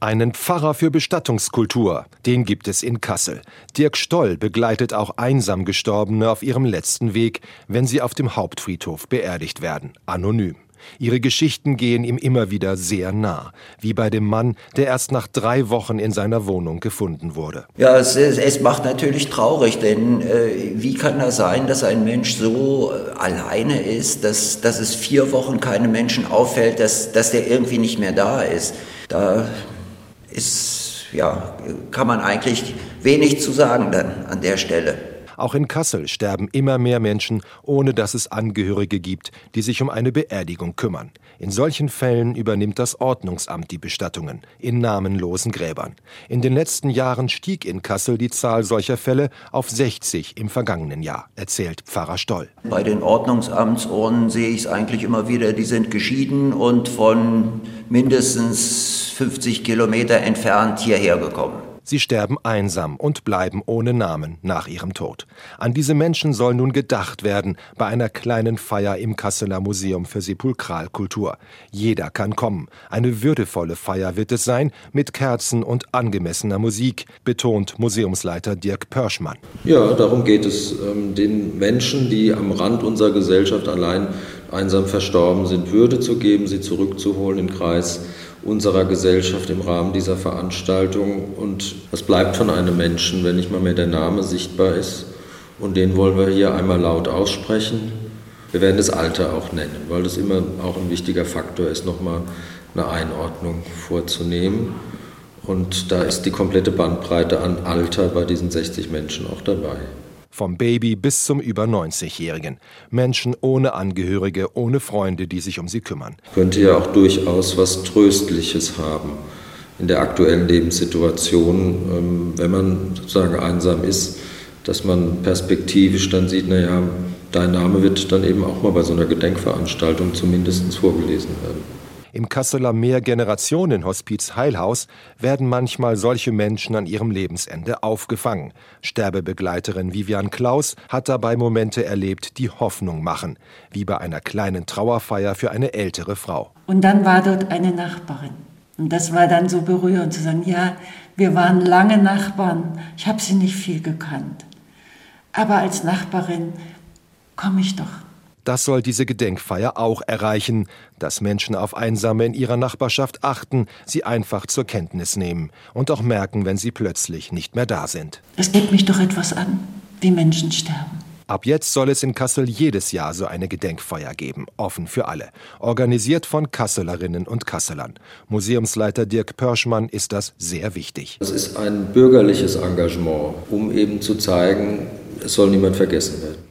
Einen Pfarrer für Bestattungskultur, den gibt es in Kassel. Dirk Stoll begleitet auch einsam Gestorbene auf ihrem letzten Weg, wenn sie auf dem Hauptfriedhof beerdigt werden, anonym. Ihre Geschichten gehen ihm immer wieder sehr nah, wie bei dem Mann, der erst nach drei Wochen in seiner Wohnung gefunden wurde. Ja, es, es macht natürlich traurig, denn äh, wie kann das sein, dass ein Mensch so äh, alleine ist, dass, dass es vier Wochen keine Menschen auffällt, dass, dass der irgendwie nicht mehr da ist? Da ist, ja, kann man eigentlich wenig zu sagen dann an der Stelle. Auch in Kassel sterben immer mehr Menschen, ohne dass es Angehörige gibt, die sich um eine Beerdigung kümmern. In solchen Fällen übernimmt das Ordnungsamt die Bestattungen in namenlosen Gräbern. In den letzten Jahren stieg in Kassel die Zahl solcher Fälle auf 60 im vergangenen Jahr, erzählt Pfarrer Stoll. Bei den Ordnungsamtsurnen sehe ich es eigentlich immer wieder, die sind geschieden und von mindestens 50 Kilometer entfernt hierher gekommen. Sie sterben einsam und bleiben ohne Namen nach ihrem Tod. An diese Menschen soll nun gedacht werden bei einer kleinen Feier im Kasseler Museum für Sepulkralkultur. Jeder kann kommen. Eine würdevolle Feier wird es sein, mit Kerzen und angemessener Musik, betont Museumsleiter Dirk Pörschmann. Ja, darum geht es, ähm, den Menschen, die am Rand unserer Gesellschaft allein einsam verstorben sind, Würde zu geben, sie zurückzuholen den Kreis unserer Gesellschaft im Rahmen dieser Veranstaltung. Und was bleibt von einem Menschen, wenn nicht mal mehr der Name sichtbar ist? Und den wollen wir hier einmal laut aussprechen. Wir werden das Alter auch nennen, weil das immer auch ein wichtiger Faktor ist, nochmal eine Einordnung vorzunehmen. Und da ist die komplette Bandbreite an Alter bei diesen 60 Menschen auch dabei vom Baby bis zum über 90-Jährigen. Menschen ohne Angehörige, ohne Freunde, die sich um sie kümmern. Könnte ja auch durchaus was Tröstliches haben in der aktuellen Lebenssituation, ähm, wenn man sozusagen einsam ist, dass man perspektivisch dann sieht, naja, dein Name wird dann eben auch mal bei so einer Gedenkveranstaltung zumindest vorgelesen werden. Im Kasseler Mehrgenerationenhospiz Heilhaus werden manchmal solche Menschen an ihrem Lebensende aufgefangen. Sterbebegleiterin Vivian Klaus hat dabei Momente erlebt, die Hoffnung machen, wie bei einer kleinen Trauerfeier für eine ältere Frau. Und dann war dort eine Nachbarin. Und das war dann so berührend zu sagen, ja, wir waren lange Nachbarn, ich habe sie nicht viel gekannt. Aber als Nachbarin komme ich doch das soll diese Gedenkfeier auch erreichen, dass Menschen auf Einsame in ihrer Nachbarschaft achten, sie einfach zur Kenntnis nehmen und auch merken, wenn sie plötzlich nicht mehr da sind. Es geht mich doch etwas an, wie Menschen sterben. Ab jetzt soll es in Kassel jedes Jahr so eine Gedenkfeier geben, offen für alle. Organisiert von Kasselerinnen und Kasselern. Museumsleiter Dirk Pörschmann ist das sehr wichtig. Es ist ein bürgerliches Engagement, um eben zu zeigen, es soll niemand vergessen werden.